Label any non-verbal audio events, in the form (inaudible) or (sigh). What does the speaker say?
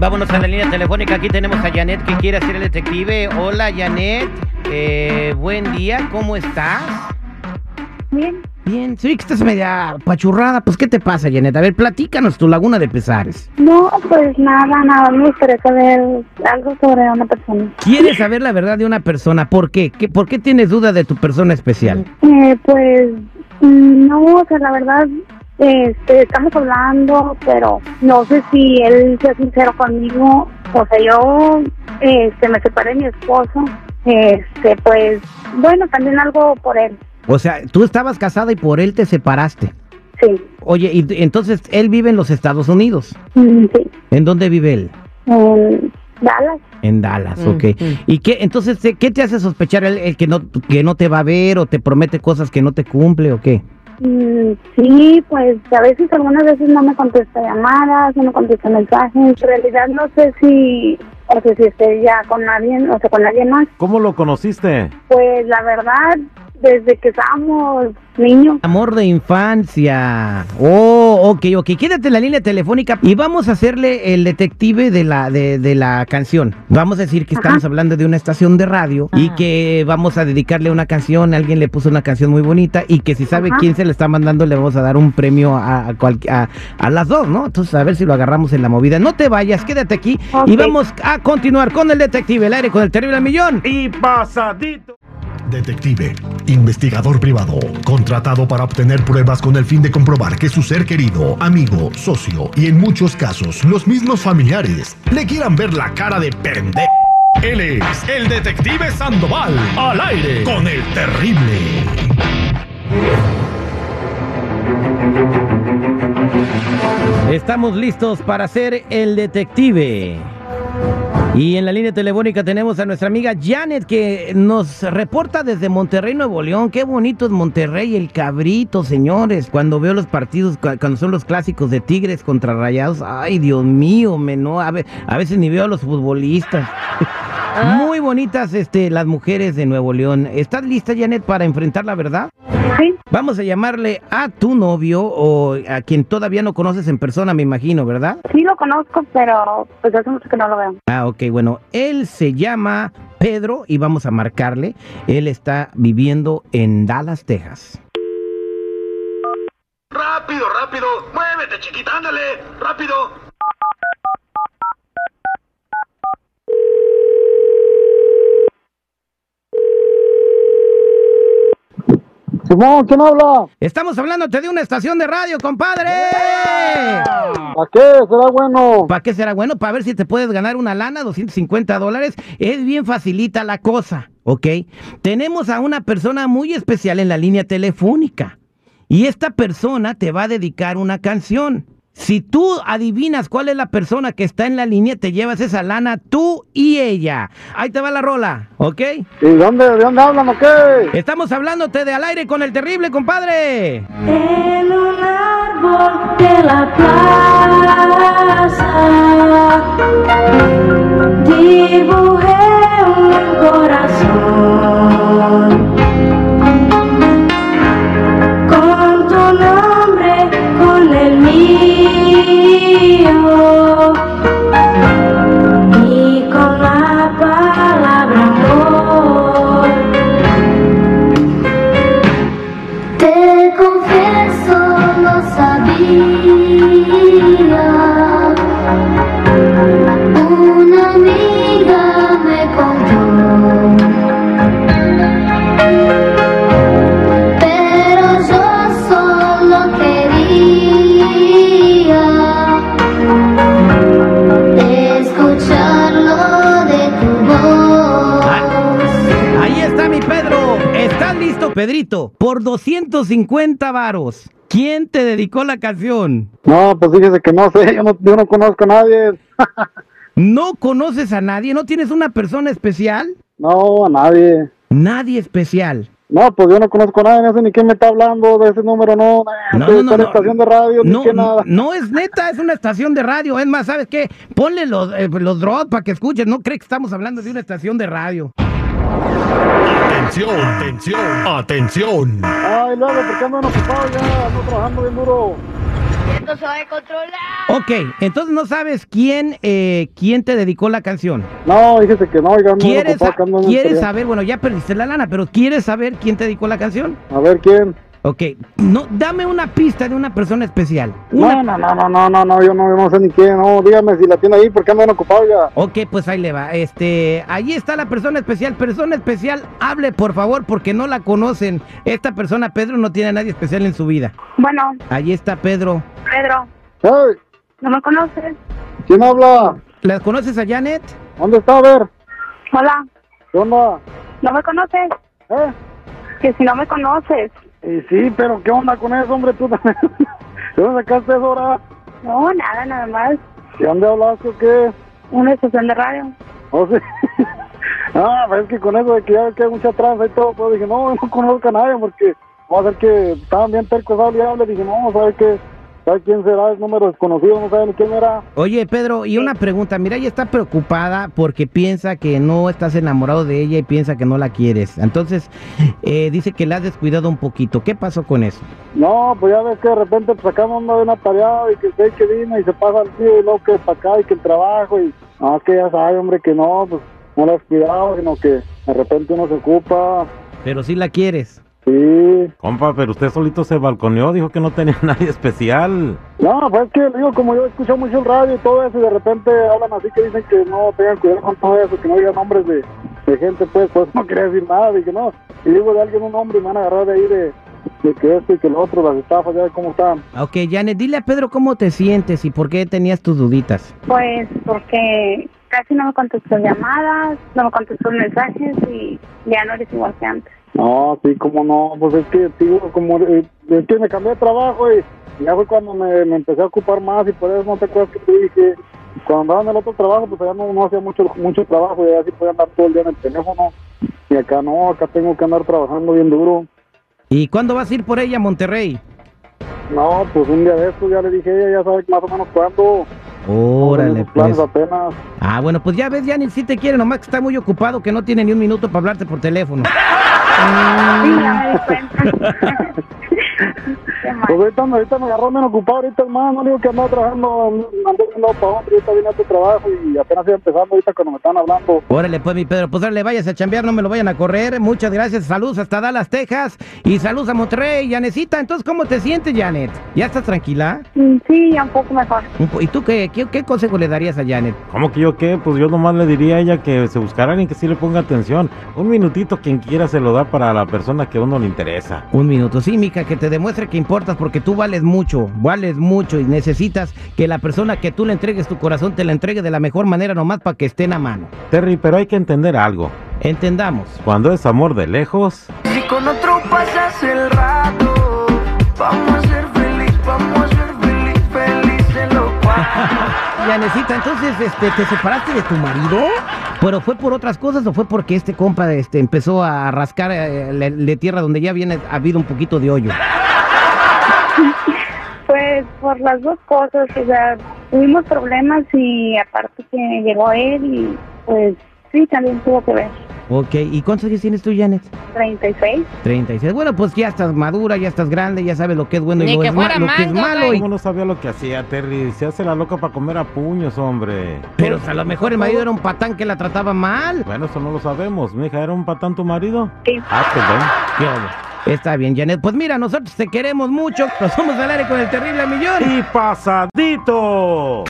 Vámonos a la línea telefónica. Aquí tenemos a Janet que quiere ser el detective. Hola, Janet. Eh, buen día. ¿Cómo estás? Bien, Bien. Sí, que estás media pachurrada. Pues, ¿qué te pasa, Janet? A ver, platícanos tu laguna de pesares. no, pues nada, nada, me gustaría saber algo sobre una persona. ¿Quieres saber la verdad de una persona? ¿Por qué? ¿Qué- ¿Por qué tienes duda de tu persona especial? Eh, pues mm, no, o sea, la verdad, este, estamos hablando, pero no sé si él sea sincero conmigo. O sea, yo este, me separé de mi esposo, este, pues, bueno, también algo por él, O sea, tú estabas casada y por él te separaste. sí, Oye, y entonces él vive en los Estados Unidos. Mm, sí, ¿En dónde vive él? en Dallas. En Dallas, ok. ¿Y qué, entonces, ¿qué- qué te hace sospechar el, el que, no, que no te va a ver o te promete cosas que no te cumple o qué? Mm, Sí, pues a veces, algunas veces no me contesta llamadas, no me contesta mensajes. En realidad no sé si, o sea, si esté ya con alguien, o sea, con alguien más. ¿Cómo lo conociste? Pues la verdad, desde que estábamos niños. Amor de infancia. Oh, ok, ok. Quédate en la línea telefónica y vamos a hacerle el detective de la, de, de la canción. Vamos a decir que estamos hablando de una estación de radio y que vamos a dedicarle una canción. Alguien le puso una canción muy bonita y que si sabe Ajá. quién se le está mandando, le vamos a dar un premio a, a, cual- a- a las dos, ¿no? Entonces, a ver si lo agarramos en la movida. No te vayas, quédate aquí y vamos a continuar con el detective, el aire con el terrible millón. Y pasadito. Detective, investigador privado, contratado para obtener pruebas con el fin de comprobar que su ser querido, amigo, socio y en muchos casos los mismos familiares le quieran ver la cara de pendejo. Él es el detective Sandoval, al aire con el terrible. Estamos listos para ser el detective. Y en la línea telefónica tenemos a nuestra amiga Janet que nos reporta desde Monterrey, Nuevo León. Qué bonito es Monterrey, el cabrito, señores. Cuando veo los partidos, cu- cuando son los clásicos de Tigres contra Rayados, ay Dios mío, me no, a veces ni veo a los futbolistas. (laughs) Muy bonitas este, las mujeres de Nuevo León. ¿Estás lista, Janet, para enfrentar la verdad? Sí, Vamos a llamarle a tu novio o a quien todavía no conoces en persona, me imagino, ¿verdad? sí lo conozco, pero pues hace mucho que no lo veo. Ah, ok, bueno, él se llama Pedro y vamos a marcarle. Él está viviendo en Dallas, Texas. Rápido, rápido, muévete chiquita, ándale, rápido. Simón, ¿quién habla? Estamos hablándote de una estación de radio, compadre. ¿A qué? ¿Será bueno? ¿Para qué será bueno? Para ver si te puedes ganar una lana, 250 dólares. Es bien facilita la cosa, ¿ok? Tenemos a una persona muy especial en la línea telefónica. Y esta persona te va a dedicar una canción. Si tú adivinas cuál es la persona que está en la línea, te llevas esa lana tú y ella. Ahí te va la rola, ¿ok? ¿Y dónde, de dónde hablan o qué? Estamos hablándote de al aire con el terrible, compadre. En un árbol de la plaza dibujé un corazón sabía. Pedrito? Por 250 varos. ¿Quién te dedicó la canción? No, pues fíjese que no sé, yo no, yo no conozco a nadie. (laughs) ¿No conoces a nadie? ¿No tienes una persona especial? No, a nadie. Nadie especial. No, pues yo no conozco a nadie, no sé ni quién me está hablando de ese número, no. No, no, no, no. estación de radio, no, ni que nada. no es neta, es una estación de radio. Es más, ¿sabes qué? Ponle los, eh, los drops para que escuchen. No cree que estamos hablando de una estación de radio. Atención, atención, atención. Ay, luego, ¿por qué andan ocupados ya? Ando trabajando bien duro. Ok, entonces no sabes quién, eh, quién te dedicó la canción. No, fíjese que no, oiga, no ¿Quieres, ocupado, ¿quieres saber? Bueno, ya perdiste la lana, pero ¿quieres saber quién te dedicó la canción? A ver, ¿quién? Ok, no, dame una pista de una persona especial. Una- No, no, no, no, no, no, no, yo no, yo no sé ni quién, no, dígame si la tiene ahí, porque andan ocupado, oiga. Ok, pues ahí le va. Este, ahí está la persona especial. Persona especial, hable por favor, porque no la conocen. Esta persona, Pedro, no tiene a nadie especial en su vida. Bueno, Ahí está Pedro. Pedro, Hey, ¿no me conoces? ¿quién habla? ¿La conoces a Janet? ¿Dónde está? A ver, Hola, ¿qué onda? ¿no me conoces? ¿Eh? Que si no me conoces. Y sí, pero ¿qué onda con eso, hombre? Tú también. (laughs) ¿De dónde sacaste eso ahora? No, nada, nada más. ¿De dónde hablaste o qué? Una estación de radio. O sea, (laughs) ah, pues es que con eso de que ya que hay mucha tranza y todo, pues dije, no, no conozco a nadie porque va a ser que estaban bien tercos, y. Dije, no, ¿sabe qué? ¿Sabe quién será? Es número desconocido, no sabe ni quién era. Oye, Pedro, y una pregunta. Mira, ella está preocupada porque piensa que no estás enamorado de ella y piensa que no la quieres. Entonces, eh, dice que la has descuidado un poquito. ¿Qué pasó con eso? No, pues ya ves que de repente pues acá anda bien atareado y que sé que vino y se pasa el tío y luego que para acá y que el trabajo y no, que ya sabe, hombre, que no, pues no la has cuidado, sino que de repente uno se ocupa. Pero sí la quieres. Sí. Compa, pero usted solito se balconeó, dijo que no tenía (laughs) nadie especial. No, pues es que digo, como yo escucho mucho el radio y todo eso, y de repente hablan así que dicen que no tengan cuidado con todo eso, que no digan nombres de, de gente, pues, pues no quería decir nada, dije no. Y digo de alguien un nombre y me van a agarrar de ahí de, de que esto y que lo otro, las estafas, ya cómo están. Ok, Janet, dile a Pedro cómo te sientes y por qué tenías tus duditas. Pues porque casi no me contestó llamadas, no me contestó mensajes y ya no eres igual que antes. No, sí, como no, pues es que, digo, como, eh, es que me cambié de trabajo y ya fue cuando me, me empecé a ocupar más y por eso no te acuerdas que te dije, cuando andaba en el otro trabajo, pues allá no, no hacía mucho, mucho trabajo y así podía andar todo el día en el teléfono. Y acá no, acá tengo que andar trabajando bien duro. ¿Y cuándo vas a ir por ella a Monterrey? No, pues un día de estos ya le dije a ella, ya sabe más o menos cuándo. Órale, pues. apenas. Ah, bueno, pues ya ves, Janet, sí te quiere, nomás que está muy ocupado, que no tiene ni un minuto para hablarte por teléfono. (laughs) Sí, (laughs) Pues ahorita, ahorita me agarró menos ocupado, ahorita hermano, no digo que andaba trabajando, andé de un lado para otro, ahorita vine a otro trabajo y apenas iba empezando ahorita cuando me están hablando. Órale, pues, mi Pedro, pues órale, vayas a chambear, no me lo vayan a correr. Muchas gracias, saludos hasta Dallas, Texas, y saludos a Monterrey, Janecita. Entonces, ¿cómo te sientes, Janet? ¿Ya estás tranquila? Mm, Sí, ya un poco mejor. ¿Y tú qué, qué, qué consejo le darías a Janet? ¿Cómo que yo qué? Pues yo nomás le diría a ella que se buscara alguien que sí le ponga atención. Un minutito quien quiera se lo da para la persona que a uno le interesa. Un minuto, sí, Mica, que te demuestre que importas porque tú vales mucho, vales mucho y necesitas que la persona que tú le entregues tu corazón te la entregue de la mejor manera nomás para que estén a mano. Terry, pero hay que entender algo. Entendamos. Cuando es amor de lejos, Si con otro pasas el rato, vamos a ser feliz, vamos a ser feliz, felices los cuatro. Janecita, (laughs) entonces, este, ¿te separaste de tu marido? ¿Pero fue por otras cosas o fue porque este compa este, empezó a rascar eh, le, le tierra donde ya viene ha habido un poquito de hoyo? Pues por las dos cosas, o sea, tuvimos problemas y aparte que llegó él y pues sí, también tuvo que ver. Ok, ¿y cuántos años tienes tú, Janet? 36. 36. Bueno, pues ya estás madura, ya estás grande, ya sabes lo que es bueno y lo, que es, fuera lo que es mango, malo. y- ¿cómo no sabía lo que hacía Terry? Se hace la loca para comer a puños, hombre. Pero a lo mejor el marido era un patán que la trataba mal. Bueno, eso no lo sabemos. Mija, ¿era un patán tu marido? Sí. Ah, pues ven. ¿Qué hubo? Está bien, Janet. Pues mira, nosotros te queremos mucho. Nos somos al aire con el terrible millón. Y pasadito.